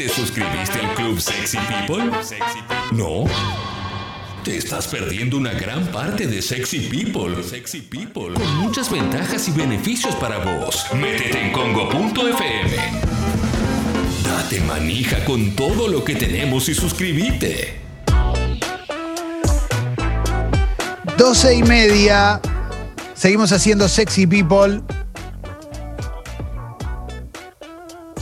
¿Te suscribiste al Club Sexy People? ¿No? Te estás perdiendo una gran parte de Sexy People. Sexy People. Con muchas ventajas y beneficios para vos. Métete en congo.fm. Date manija con todo lo que tenemos y suscríbete. 12 y media. Seguimos haciendo Sexy People.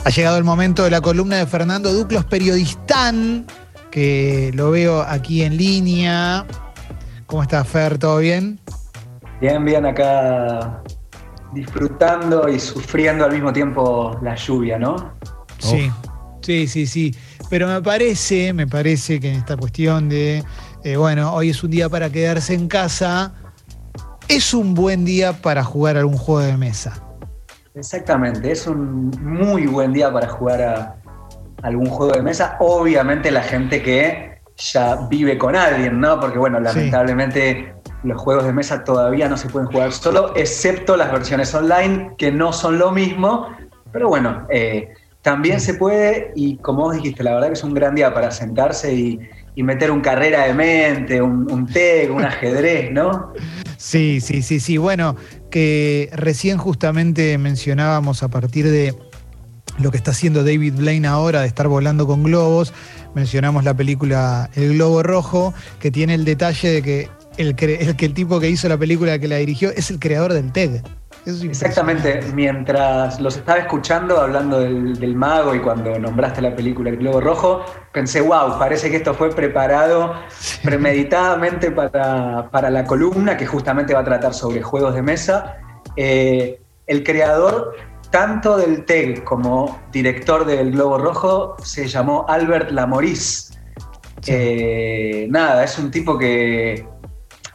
Ha llegado el momento de la columna de Fernando Duclos, periodistán, que lo veo aquí en línea. ¿Cómo estás, Fer? ¿Todo bien? Bien, bien, acá disfrutando y sufriendo al mismo tiempo la lluvia, ¿no? Sí, sí, sí, sí. Pero me parece, me parece que en esta cuestión de eh, bueno, hoy es un día para quedarse en casa, es un buen día para jugar algún juego de mesa. Exactamente, es un muy buen día para jugar a algún juego de mesa. Obviamente la gente que ya vive con alguien, ¿no? Porque bueno, lamentablemente los juegos de mesa todavía no se pueden jugar solo, excepto las versiones online, que no son lo mismo. Pero bueno, eh, también se puede y como vos dijiste, la verdad que es un gran día para sentarse y, y meter un carrera de mente, un, un un ajedrez, ¿no? Sí, sí, sí, sí. Bueno, que recién justamente mencionábamos a partir de lo que está haciendo David Blaine ahora de estar volando con globos, mencionamos la película El Globo Rojo, que tiene el detalle de que el, el, el tipo que hizo la película que la dirigió es el creador del TED. Exactamente, mientras los estaba escuchando hablando del, mago y cuando nombraste la película El Globo Rojo, pensé, wow, parece que esto fue preparado premeditadamente para, para, la columna que justamente va a tratar sobre juegos de mesa. Eh, el creador tanto del TEG como director del Globo Rojo se llamó Albert Lamoris. Eh, nada, es un tipo que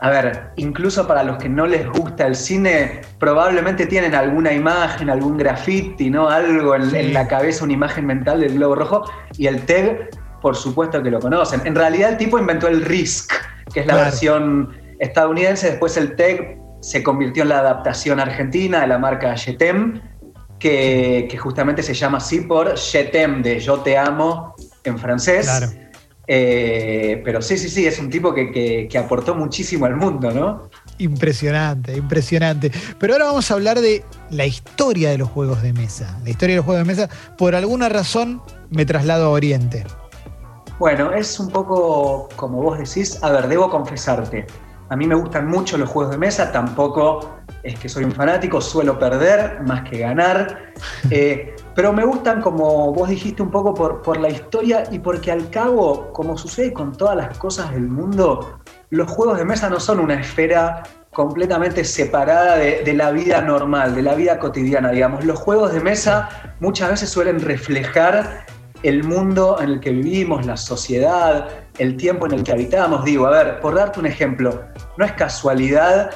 a ver, incluso para los que no les gusta el cine, probablemente tienen alguna imagen, algún graffiti, ¿no? Algo en, la cabeza, una imagen mental del globo rojo. Y el TEG, por supuesto que lo conocen. En realidad el tipo inventó el RISC, que es la versión estadounidense. Después el TEG se convirtió en la adaptación argentina de la marca Jetem, que, que justamente se llama así por Jetem, de yo te amo en francés. Claro. Eh, pero sí, sí, sí, es un tipo que, aportó muchísimo al mundo, ¿no? Impresionante, impresionante. Pero ahora vamos a hablar de la historia de los juegos de mesa. La historia de los juegos de mesa, por alguna razón, me traslado a Oriente. Bueno, es un poco como vos decís. A ver, debo confesarte. A mí me gustan mucho los juegos de mesa, tampoco es que soy un fanático, suelo perder más que ganar. Eh, pero me gustan, como vos dijiste, un poco por, por la historia y porque al cabo, como sucede con todas las cosas del mundo, los juegos de mesa no son una esfera completamente separada de, de, la vida normal, de la vida cotidiana, digamos. Los juegos de mesa muchas veces suelen reflejar el mundo en el que vivimos, la sociedad, el tiempo en el que habitamos. Digo, a ver, por darte un ejemplo, no es casualidad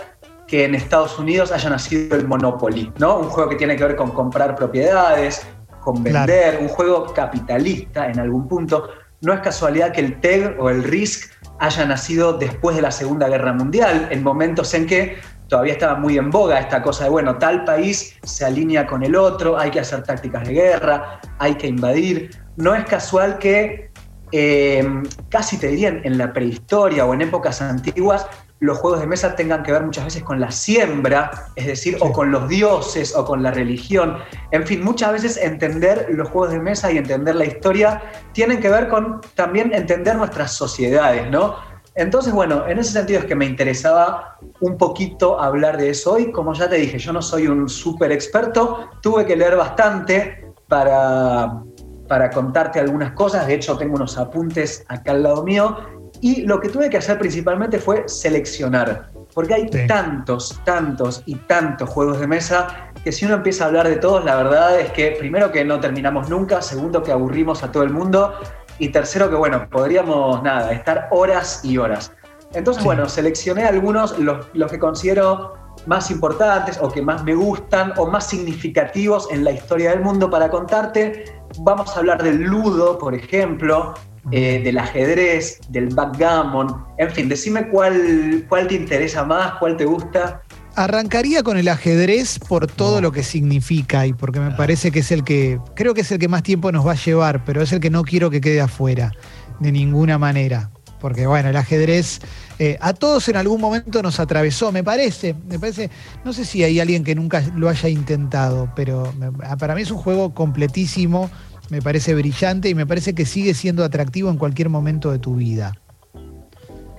que en Estados Unidos haya nacido el Monopoly, ¿no? Un juego que tiene que ver con comprar propiedades, con vender, un juego capitalista en algún punto. No es casualidad que el TEG o el RISC haya nacido después de la Segunda Guerra Mundial, en momentos en que todavía estaba muy en boga esta cosa de, bueno, tal país se alinea con el otro, hay que hacer tácticas de guerra, hay que invadir. No es casual que eh, casi te dirían en la prehistoria o en épocas antiguas los juegos de mesa tengan que ver muchas veces con la siembra, es decir, o con los dioses o con la religión. En fin, muchas veces entender los juegos de mesa y entender la historia tienen que ver con también entender nuestras sociedades, ¿no? Entonces, bueno, en ese sentido es que me interesaba un poquito hablar de eso hoy. Como ya te dije, yo no soy un súper experto, tuve que leer bastante para, para contarte algunas cosas. De hecho, tengo unos apuntes acá al lado mío y lo que tuve que hacer principalmente fue seleccionar, porque hay tantos, tantos y tantos juegos de mesa que si uno empieza a hablar de todos, la verdad es que primero que no terminamos nunca, segundo que aburrimos a todo el mundo y tercero que bueno, podríamos nada, estar horas y horas. Entonces bueno, seleccioné algunos, los, los que considero más importantes o que más me gustan o más significativos en la historia del mundo para contarte. Vamos a hablar del ludo, por ejemplo, eh, del ajedrez, del backgammon, en fin, decime cuál, cuál te interesa más, cuál te gusta. Arrancaría con el ajedrez por todo lo que significa y porque me parece que es el que, creo que es el que más tiempo nos va a llevar, pero es el que no quiero que quede afuera, de ninguna manera. Porque bueno, el ajedrez eh, a todos en algún momento nos atravesó, me parece, me parece, no sé si hay alguien que nunca lo haya intentado, pero para mí es un juego completísimo, me parece brillante y me parece que sigue siendo atractivo en cualquier momento de tu vida.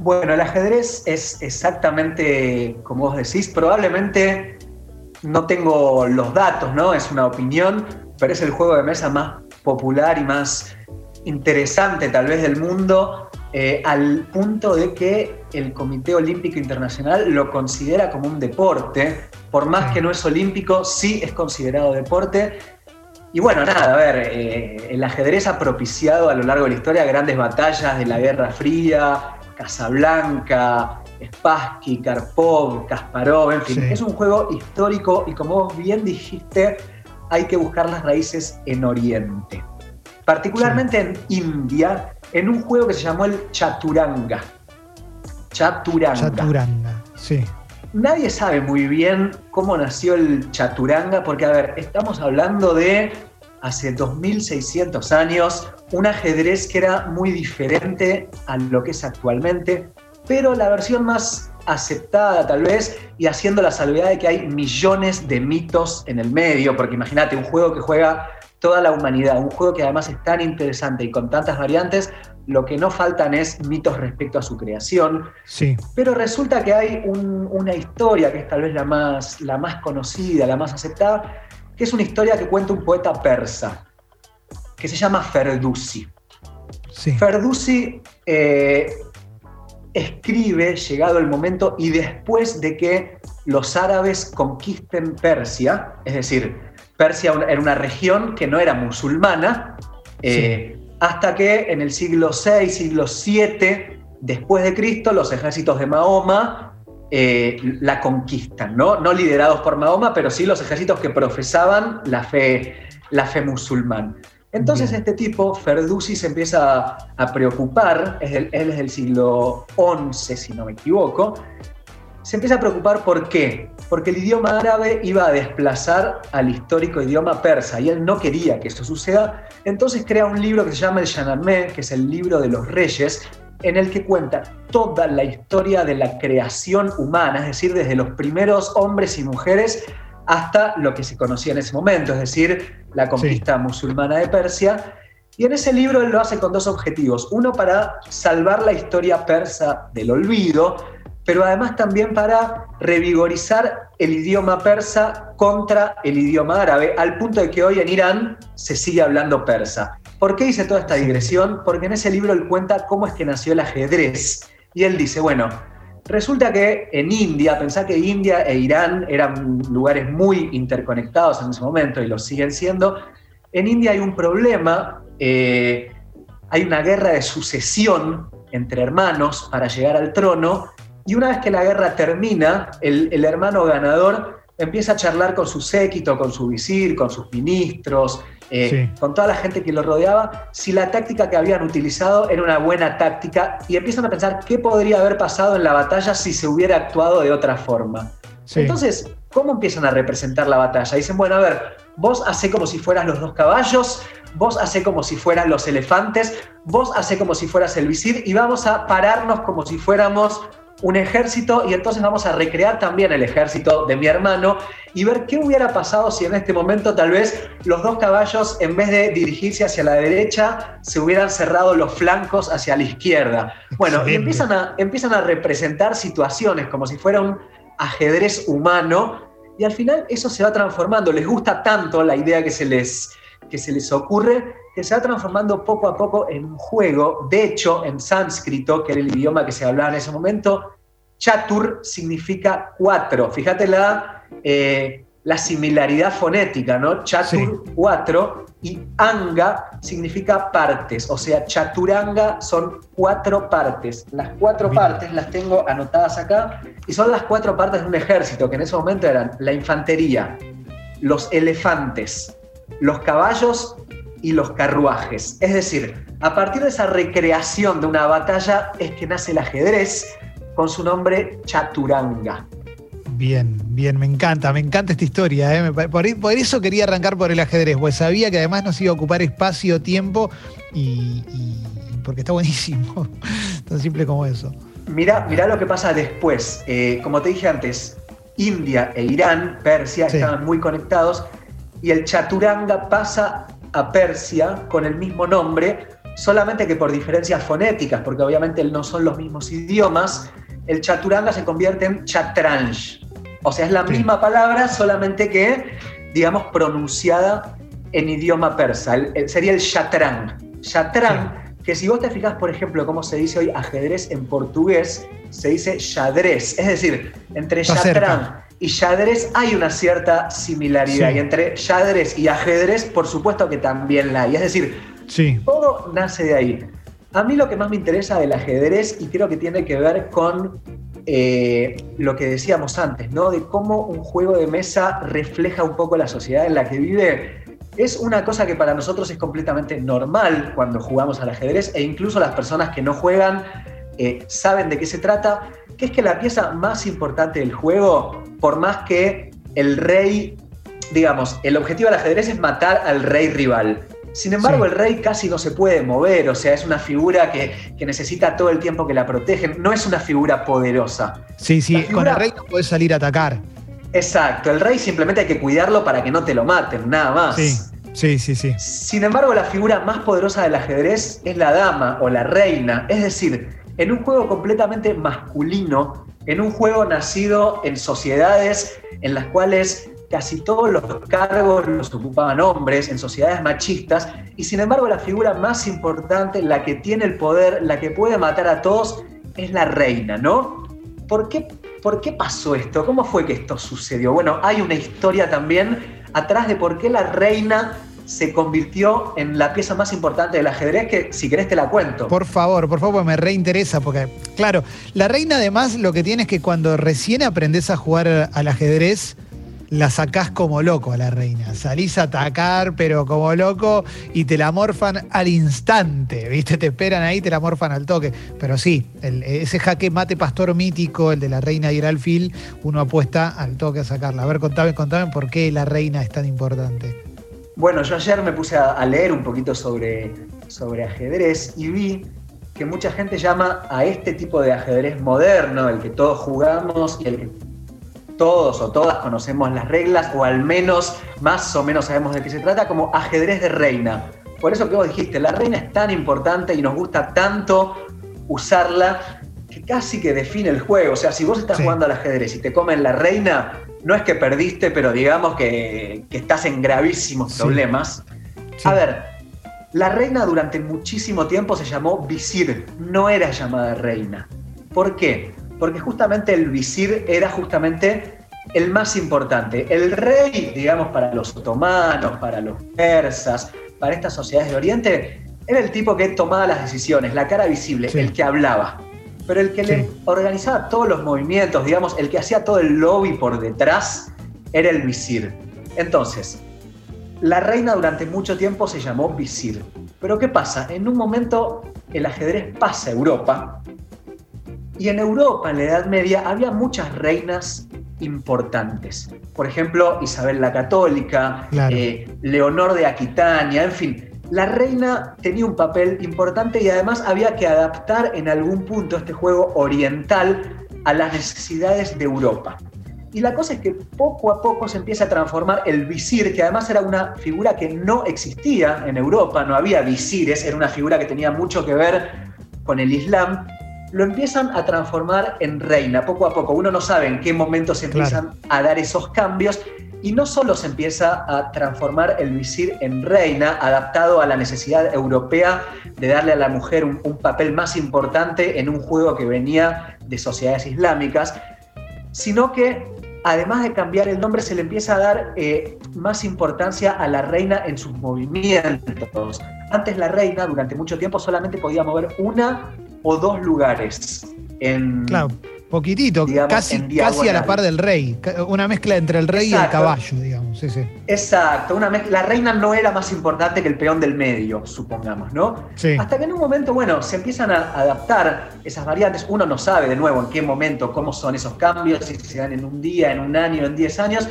Bueno, el ajedrez es exactamente como vos decís, probablemente no tengo los datos, ¿no? Es una opinión, pero es el juego de mesa más popular y más interesante tal vez del mundo, eh, al punto de que el Comité Olímpico Internacional lo considera como un deporte, por más que no es olímpico, sí es considerado deporte. Y bueno, nada, a ver, eh, el ajedrez ha propiciado a lo largo de la historia grandes batallas de la Guerra Fría, Casablanca, Spassky, Karpov, Kasparov, en fin, es un juego histórico y como vos bien dijiste, hay que buscar las raíces en Oriente. Particularmente en India, en un juego que se llamó el Chaturanga. Chaturanga. Chaturanga, sí. Nadie sabe muy bien cómo nació el Chaturanga, porque, a ver, estamos hablando de hace 2600 años, un ajedrez que era muy diferente a lo que es actualmente, pero la versión más aceptada tal vez y haciendo la salvedad de que hay millones de mitos en el medio, porque imagínate un juego que juega toda la humanidad, un juego que además es tan interesante y con tantas variantes, lo que no faltan es mitos respecto a su creación. Sí. Pero resulta que hay una historia que es tal vez la más, la más conocida, la más aceptada, que es una historia que cuenta un poeta persa, que se llama Ferdusi. Sí. Ferdusi eh, escribe, llegado el momento, y después de que los árabes conquisten Persia, es decir, Persia era una región que no era musulmana, eh, hasta que en el siglo VI, siglo VII, después de Cristo, los ejércitos de Mahoma eh, la conquistan, ¿no? No liderados por Mahoma, pero sí los ejércitos que profesaban la fe, la fe musulmán. Entonces este tipo, Ferdusi, se empieza a preocupar, él es del siglo XI, si no me equivoco, se empieza a preocupar por qué. Porque el idioma árabe iba a desplazar al histórico idioma persa y él no quería que esto suceda. Entonces crea un libro que se llama el Shahnameh, que es el libro de los reyes, en el que cuenta toda la historia de la creación humana, es decir, desde los primeros hombres y mujeres hasta lo que se conocía en ese momento, es decir, la conquista musulmana de Persia. Y en ese libro él lo hace con dos objetivos. Uno para salvar la historia persa del olvido, pero además también para revigorizar el idioma persa contra el idioma árabe, al punto de que hoy en Irán se sigue hablando persa. ¿Por qué hice toda esta digresión? Porque en ese libro él cuenta cómo es que nació el ajedrez. Y él dice, bueno, resulta que en India, pensá que India e Irán eran lugares muy interconectados en ese momento y lo siguen siendo, en India hay un problema, eh, hay una guerra de sucesión entre hermanos para llegar al trono y una vez que la guerra termina, el, hermano ganador empieza a charlar con su séquito, con su visir, con sus ministros, eh, con toda la gente que lo rodeaba, si la táctica que habían utilizado era una buena táctica y empiezan a pensar qué podría haber pasado en la batalla si se hubiera actuado de otra forma. Entonces, ¿cómo empiezan a representar la batalla? Dicen, bueno, a ver, vos hace como si fueras los dos caballos, vos hace como si fueran los elefantes, vos hace como si fueras el visir y vamos a pararnos como si fuéramos un ejército y entonces vamos a recrear también el ejército de mi hermano y ver qué hubiera pasado si en este momento tal vez los dos caballos en vez de dirigirse hacia la derecha se hubieran cerrado los flancos hacia la izquierda. Bueno, y empiezan a, empiezan a representar situaciones como si fuera un ajedrez humano y al final eso se va transformando, les gusta tanto la idea que se les, que se les ocurre que se va transformando poco a poco en un juego. De hecho, en sánscrito, que era el idioma que se hablaba en ese momento, chatur significa cuatro. Fíjate la, eh, la similaridad fonética, ¿no? Chatur, cuatro, y anga significa partes, o sea, chaturanga son cuatro partes. Las cuatro partes las tengo anotadas acá y son las cuatro partes de un ejército, que en ese momento eran la infantería, los elefantes, los caballos y los carruajes. Es decir, a partir de esa recreación de una batalla es que nace el ajedrez con su nombre Chaturanga. Bien, bien, me encanta, me encanta esta historia. ¿eh? Por, eso quería arrancar por el ajedrez, pues sabía que además nos iba a ocupar espacio, tiempo y, porque está buenísimo, tan simple como eso. Mira, mira lo que pasa después. Eh, como te dije antes, India e Irán, Persia, estaban muy conectados y el chaturanga pasa a Persia con el mismo nombre, solamente que por diferencias fonéticas, porque obviamente no son los mismos idiomas, el chaturanga se convierte en chatranj. O sea, es la misma palabra, solamente que, digamos, pronunciada en idioma persa. sería el. Chatrán, que si vos te fijas, por ejemplo, cómo se dice hoy ajedrez en portugués, se dice xadrez. Es decir, entre chatrán y xadrez hay una cierta similaridad. Y entre xadrez y ajedrez, por supuesto que también la hay. Es decir, todo nace de ahí. A mí lo que más me interesa del ajedrez, y creo que tiene que ver con eh, lo que decíamos antes, ¿no? De cómo un juego de mesa refleja un poco la sociedad en la que vive. Es una cosa que para nosotros es completamente normal cuando jugamos al ajedrez e incluso las personas que no juegan eh, saben de qué se trata, que es que la pieza más importante del juego, por más que el rey, digamos, el objetivo del ajedrez es matar al rey rival. Sin embargo, el rey casi no se puede mover, o sea, es una figura que, necesita todo el tiempo que la protegen, no es una figura poderosa. Sí, sí, con el rey no puedes salir a atacar. Exacto, el rey simplemente hay que cuidarlo para que no te lo maten, nada más. Sí, sí, sí, sí. Sin embargo, la figura más poderosa del ajedrez es la dama o la reina, es decir, en un juego completamente masculino, en un juego nacido en sociedades en las cuales casi todos los cargos los ocupaban hombres en sociedades machistas y sin embargo la figura más importante, la que tiene el poder, la que puede matar a todos, es la reina, ¿no? ¿Por qué, ¿Por qué pasó esto? ¿Cómo fue que esto sucedió? Bueno, hay una historia también atrás de por qué la reina se convirtió en la pieza más importante del ajedrez, que si querés te la cuento. Por favor, por favor, me reinteresa, porque claro, la reina además lo que tiene es que cuando recién aprendes a jugar al ajedrez, la sacás como loco a la reina. Salís a atacar, pero como loco, y te la morfan al instante, ¿viste? Te esperan ahí, te la morfan al toque. Pero sí, ese jaque mate pastor mítico, el de la reina y el uno apuesta al toque a sacarla. A ver, contame, contame por qué la reina es tan importante. Bueno, yo ayer me puse a, leer un poquito sobre, sobre ajedrez y vi que mucha gente llama a este tipo de ajedrez moderno, el que todos jugamos y el que todos o todas conocemos las reglas o al menos más o menos sabemos de qué se trata como ajedrez de reina. Por eso que vos dijiste, la reina es tan importante y nos gusta tanto usarla que casi que define el juego. O sea, si vos estás jugando al ajedrez y te comen la reina, no es que perdiste, pero digamos que, estás en gravísimos problemas. A ver, la reina durante muchísimo tiempo se llamó visir, no era llamada reina. ¿Por qué? porque justamente el visir era justamente el más importante. El rey, digamos, para los otomanos, para los persas, para estas sociedades de Oriente, era el tipo que tomaba las decisiones, la cara visible, el que hablaba. Pero el que le organizaba todos los movimientos, digamos, el que hacía todo el lobby por detrás, era el visir. Entonces, la reina durante mucho tiempo se llamó visir. Pero ¿qué pasa? En un momento el ajedrez pasa a Europa y en Europa, en la Edad Media, había muchas reinas importantes. Por ejemplo, Isabel la Católica, eh, Leonor de Aquitania, en fin. La reina tenía un papel importante y además había que adaptar en algún punto este juego oriental a las necesidades de Europa. Y la cosa es que poco a poco se empieza a transformar el visir, que además era una figura que no existía en Europa, no había visires, era una figura que tenía mucho que ver con el Islam, lo empiezan a transformar en reina poco a poco. Uno no sabe en qué momento se empiezan a dar esos cambios y no solo se empieza a transformar el visir en reina, adaptado a la necesidad europea de darle a la mujer un, papel más importante en un juego que venía de sociedades islámicas, sino que además de cambiar el nombre se le empieza a dar eh, más importancia a la reina en sus movimientos. Antes la reina durante mucho tiempo solamente podía mover una o dos lugares en, Poquitito, casi, casi a la par del rey. Una mezcla entre el rey y el caballo, digamos. Sí, sí. Exacto. Una la reina no era más importante que el peón del medio, supongamos, ¿no? Sí. Hasta que en un momento, bueno, se empiezan a adaptar esas variantes. Uno no sabe de nuevo en qué momento, cómo son esos cambios, si se dan en un día, en un año, en diez años.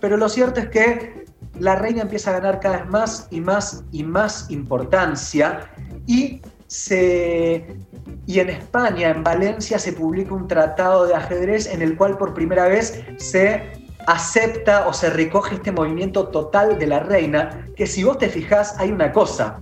Pero lo cierto es que la reina empieza a ganar cada vez más y más y más importancia y se y en España, en Valencia, se publica un tratado de ajedrez en el cual por primera vez se acepta o se recoge este movimiento total de la reina, que si vos te fijás hay una cosa,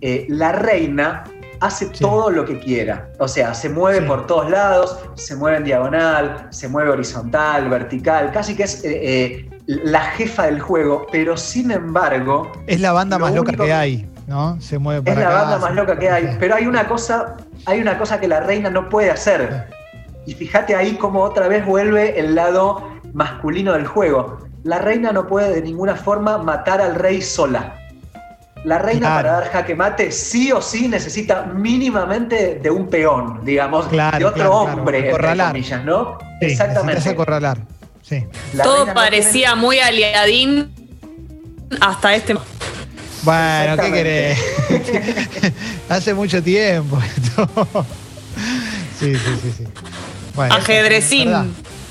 eh, la reina hace todo lo que quiera, o sea, se mueve por todos lados, se mueve en diagonal, se mueve horizontal, vertical, casi que es eh, eh, la jefa del juego, pero sin embargo... Es la banda más loca que hay. ¿No? Se mueve para Es la banda más loca que hay. Pero hay una cosa, hay una cosa que la reina no puede hacer. Y fíjate ahí cómo otra vez vuelve el lado masculino del juego. La reina no puede de ninguna forma matar al rey sola. La reina para dar jaque mate sí o sí necesita mínimamente de un peón, digamos, de otro hombre, entre comillas, ¿no? Exactamente. Acorralar. Sí. Todo parecía muy aliadín hasta este bueno, ¿qué querés? Hace mucho tiempo. sí, sí, sí, sí. ajedrecín.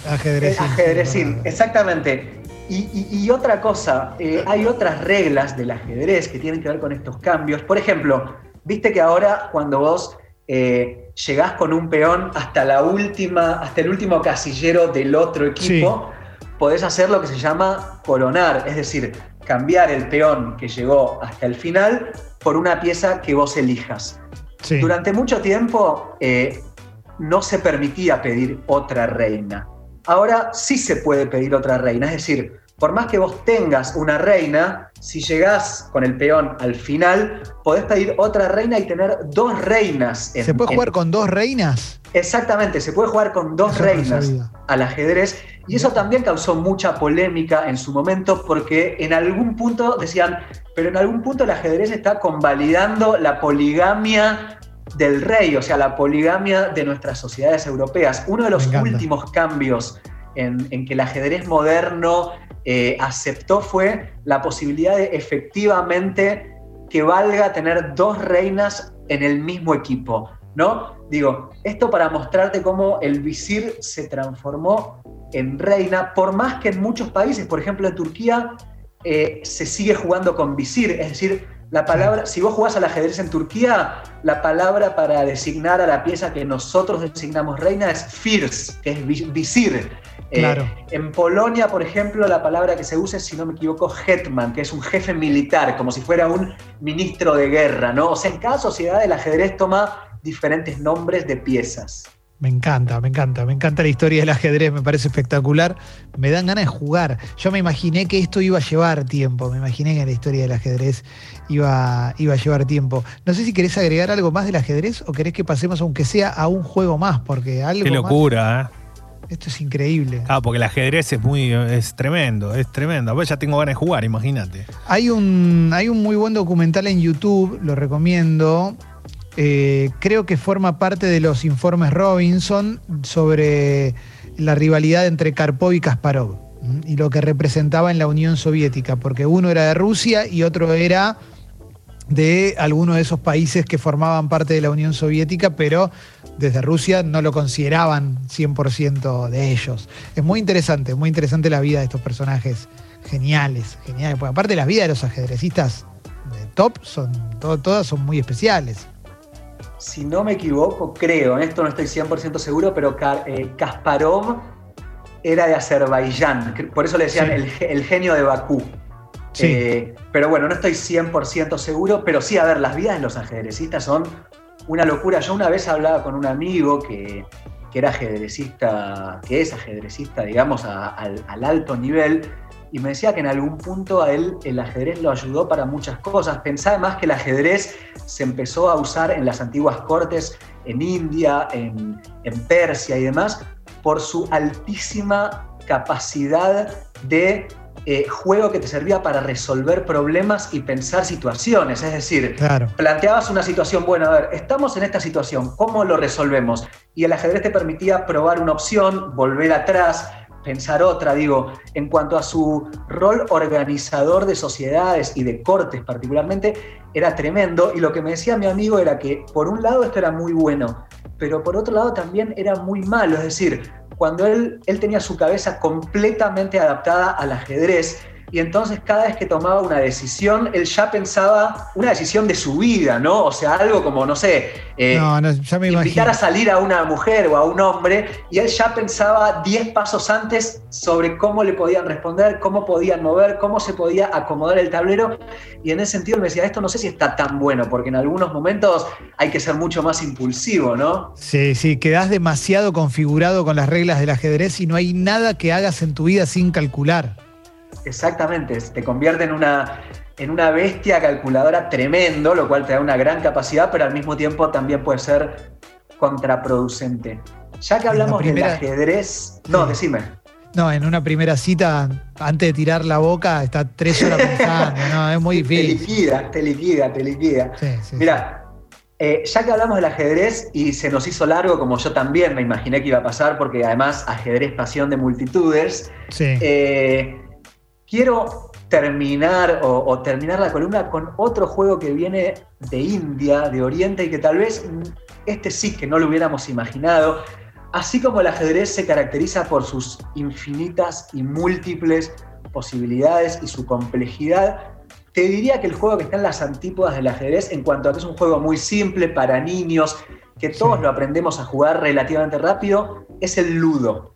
Ajedrecín. Ajedrecín, exactamente. Y, otra cosa, eh, hay otras reglas del ajedrez que tienen que ver con estos cambios. Por ejemplo, viste que ahora cuando vos eh, llegás con un peón hasta la última, hasta el último casillero del otro equipo, podés hacer lo que se llama coronar, es decir, cambiar el peón que llegó hasta el final por una pieza que vos elijas. Durante mucho tiempo eh, no se permitía pedir otra reina. Ahora sí se puede pedir otra reina, es decir, por más que vos tengas una reina, si llegás con el peón al final, podés pedir otra reina y tener dos reinas. ¿Se puede jugar con dos reinas? Exactamente, se puede jugar con dos reinas al ajedrez. Y eso también causó mucha polémica en su momento porque en algún punto decían, pero en algún punto el ajedrez está convalidando la poligamia del rey, o sea, la poligamia de nuestras sociedades europeas. Uno de los últimos cambios en, que el ajedrez moderno eh, aceptó fue la posibilidad de efectivamente que valga tener dos reinas en el mismo equipo, ¿no? Digo, esto para mostrarte cómo el visir se transformó en reina, por más que en muchos países, por ejemplo en Turquía, eh, se sigue jugando con visir, es decir, la palabra, si vos jugás al ajedrez en Turquía, la palabra para designar a la pieza que nosotros designamos reina es firs, que es visir. Eh, en Polonia, por ejemplo, la palabra que se usa es, si no me equivoco, hetman, que es un jefe militar, como si fuera un ministro de guerra, ¿no? O sea, en cada sociedad el ajedrez toma diferentes nombres de piezas. Me encanta, me encanta, me encanta la historia del ajedrez, me parece espectacular. Me dan ganas de jugar. Yo me imaginé que esto iba a llevar tiempo, me imaginé que la historia del ajedrez iba, iba a llevar tiempo. No sé si querés agregar algo más del ajedrez o querés que pasemos, aunque sea, a un juego más, porque algo. Qué locura, ¿eh? Esto es increíble. Ah, porque el ajedrez es muy, es tremendo, es tremendo. Pues ya tengo ganas de jugar, imagínate. Hay un, hay un muy buen documental en YouTube, lo recomiendo. Eh, creo que forma parte de los informes Robinson sobre la rivalidad entre Karpov y Kasparov y lo que representaba en la Unión Soviética, porque uno era de Rusia y otro era de alguno de esos países que formaban parte de la Unión Soviética, pero desde Rusia no lo consideraban 100% de ellos. Es muy interesante, muy interesante la vida de estos personajes geniales, geniales. Porque aparte las vidas de los ajedrecistas de top son todas son muy especiales. Si no me equivoco, creo, en esto no estoy 100% seguro, pero eh, Kasparov era de Azerbaiyán, por eso le decían el, genio de Bakú. Eh, pero bueno, no estoy 100% seguro, pero sí, a ver, las vidas de los ajedrecistas son una locura. Yo una vez hablaba con un amigo que, era ajedrecista, que es ajedrecista, digamos, al, alto nivel, y me decía que en algún punto a él el ajedrez lo ayudó para muchas cosas. Pensaba más que el ajedrez se empezó a usar en las antiguas cortes, en India, en, en Persia y demás, por su altísima capacidad de eh, juego que te servía para resolver problemas y pensar situaciones. Es decir, planteabas una situación, bueno, a ver, estamos en esta situación, ¿cómo lo resolvemos? Y el ajedrez te permitía probar una opción, volver atrás, pensar otra, digo, en cuanto a su rol organizador de sociedades y de cortes particularmente, era tremendo. Y lo que me decía mi amigo era que, por un lado, esto era muy bueno, pero por otro lado también era muy malo. Es decir, cuando él, él tenía su cabeza completamente adaptada al ajedrez, y entonces cada vez que tomaba una decisión, él ya pensaba una decisión de su vida, ¿no? O sea, algo como, no sé, eh, invitar a salir a una mujer o a un hombre, y él ya pensaba 10 pasos antes sobre cómo le podían responder, cómo podían mover, cómo se podía acomodar el tablero, y en ese sentido me decía, esto no sé si está tan bueno, porque en algunos momentos hay que ser mucho más impulsivo, ¿no? Sí, sí, quedás demasiado configurado con las reglas del ajedrez y no hay nada que hagas en tu vida sin calcular. Exactamente, te convierte en una, en una bestia calculadora tremendo, lo cual te da una gran capacidad, pero al mismo tiempo también puede ser contraproducente. Ya que hablamos del ajedrez. No, decime. No, en una primera cita, antes de tirar la boca, está tres horas pensando, no, es muy difícil. Te liquida, te liquida, te liquida. Mira, eh, ya que hablamos del ajedrez y se nos hizo largo, como yo también me imaginé que iba a pasar, porque además ajedrez pasión de multitudes. Sí. Eh, Quiero terminar o, terminar la columna con otro juego que viene de India, de Oriente, y que tal vez este sí que no lo hubiéramos imaginado. Así como el ajedrez se caracteriza por sus infinitas y múltiples posibilidades y su complejidad, te diría que el juego que está en las antípodas del ajedrez en cuanto a que es un juego muy simple para niños, que todos lo aprendemos a jugar relativamente rápido, es el ludo.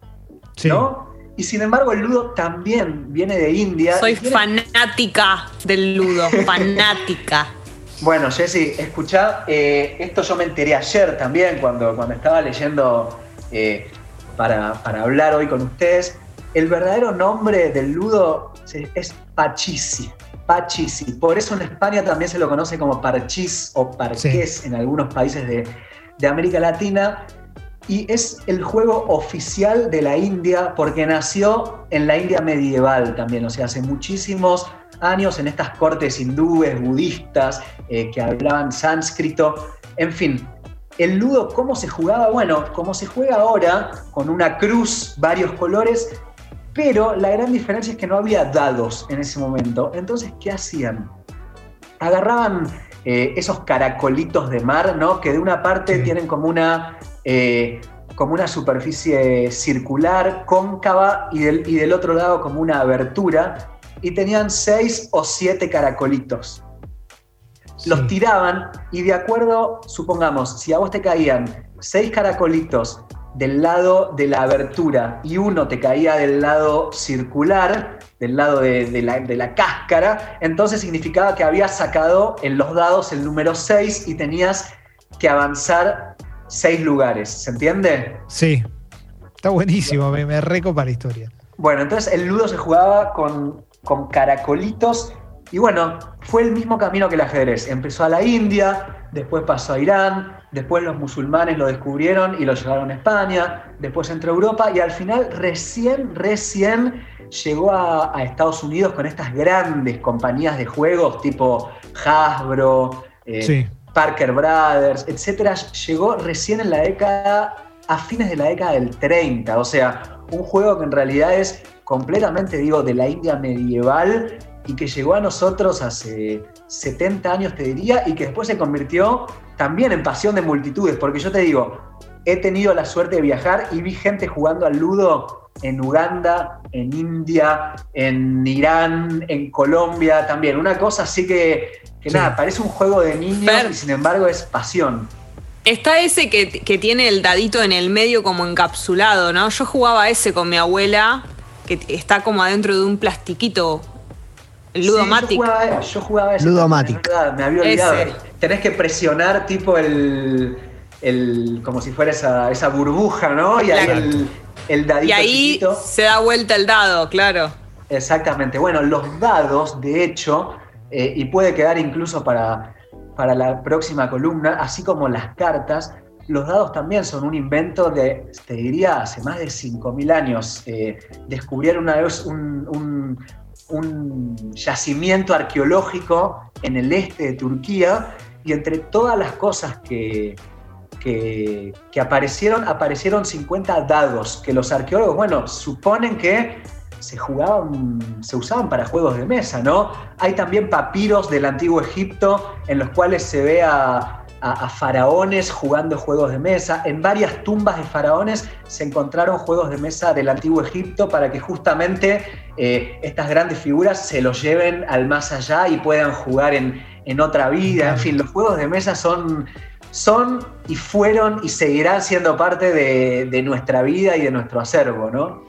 ¿No? Y sin embargo, el ludo también viene de India. Soy fanática del ludo, fanática. Bueno, Jessy, escuchá, eh, esto yo me enteré ayer también cuando, cuando estaba leyendo eh, para, hablar hoy con ustedes. El verdadero nombre del ludo es Pachisi. Pachisi. Por eso en España también se lo conoce como parchís o parqués en algunos países de, de América Latina y es el juego oficial de la India porque nació en la India medieval también, o sea, hace muchísimos años en estas cortes hindúes, budistas, eh, que hablaban sánscrito, en fin. El ludo, ¿cómo se jugaba? Bueno, como se juega ahora, con una cruz, varios colores, pero la gran diferencia es que no había dados en ese momento. Entonces, ¿qué hacían? Agarraban eh, esos caracolitos de mar, ¿no? Que de una parte tienen como una eh, como una superficie circular, cóncava, y del, y del otro lado como una abertura, y tenían seis o siete caracolitos. Los tiraban y de acuerdo, supongamos, si a vos te caían seis caracolitos del lado de la abertura y uno te caía del lado circular, del lado de, la, de, la, cáscara, entonces significaba que habías sacado en los dados el número 6 y tenías que avanzar seis lugares, ¿se entiende? Sí, está buenísimo, me, me recopa la historia. Bueno, entonces el ludo se jugaba con, con caracolitos y bueno, fue el mismo camino que el ajedrez. Empezó a la India, después pasó a Irán, después los musulmanes lo descubrieron y lo llevaron a España, después entró a Europa y al final recién, recién llegó a, a Estados Unidos con estas grandes compañías de juegos tipo Hasbro, eh, sí. Parker Brothers, etcétera, llegó recién en la década, a fines de la década del 30. O sea, un juego que en realidad es completamente, digo, de la India medieval y que llegó a nosotros hace 70 años, te diría, y que después se convirtió también en pasión de multitudes. Porque yo te digo, he tenido la suerte de viajar y vi gente jugando al ludo en Uganda, en India, en Irán, en Colombia también. Una cosa así que que nada, parece un juego de niños y sin embargo es pasión. Está ese que, tiene el dadito en el medio como encapsulado, ¿no? Yo jugaba ese con mi abuela, que está como adentro de un plastiquito. El Ludomatic. yo, jugaba, ese. Ludomatic. me había olvidado. Tenés que presionar tipo el. como si fuera esa, burbuja, ¿no? Y ahí el, el, dadito. Y ahí se da vuelta el dado, claro. Exactamente. Bueno, los dados, de hecho, eh, y puede quedar incluso para, para la próxima columna, así como las cartas. Los dados también son un invento de, te diría, hace más de 5.000 años. Eh, descubrieron una vez un, un yacimiento arqueológico en el este de Turquía y entre todas las cosas que, que, aparecieron, aparecieron 50 dados que los arqueólogos, bueno, suponen que se jugaban, se usaban para juegos de mesa, ¿no? Hay también papiros del antiguo Egipto en los cuales se ve a, faraones jugando juegos de mesa. En varias tumbas de faraones se encontraron juegos de mesa del antiguo Egipto para que justamente eh, estas grandes figuras se los lleven al más allá y puedan jugar en, en otra vida. En fin, los juegos de mesa son son y fueron y seguirán siendo parte de, nuestra vida y de nuestro acervo, ¿no?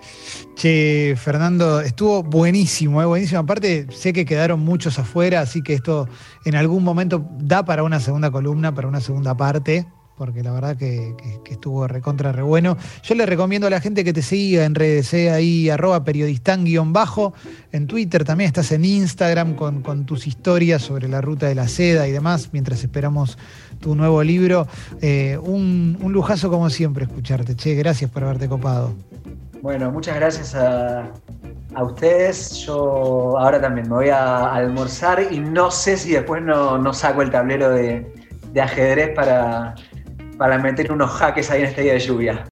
Che, Fernando, estuvo buenísimo, ¿eh? buenísimo. Aparte, sé que quedaron muchos afuera, así que esto en algún momento da para una segunda columna, para una segunda parte porque la verdad que, estuvo recontra re bueno. Yo le recomiendo a la gente que te siga en redes, ¿eh? ahí arroba periodistán-bajo, en Twitter también estás en Instagram con, tus historias sobre la ruta de la seda y demás, mientras esperamos tu nuevo libro. Eh, un, lujazo como siempre escucharte, che, gracias por haberte copado. Bueno, muchas gracias a, ustedes. Yo ahora también me voy a almorzar y no sé si después no, saco el tablero de ajedrez para, para meter unos jaques ahí en este día de lluvia.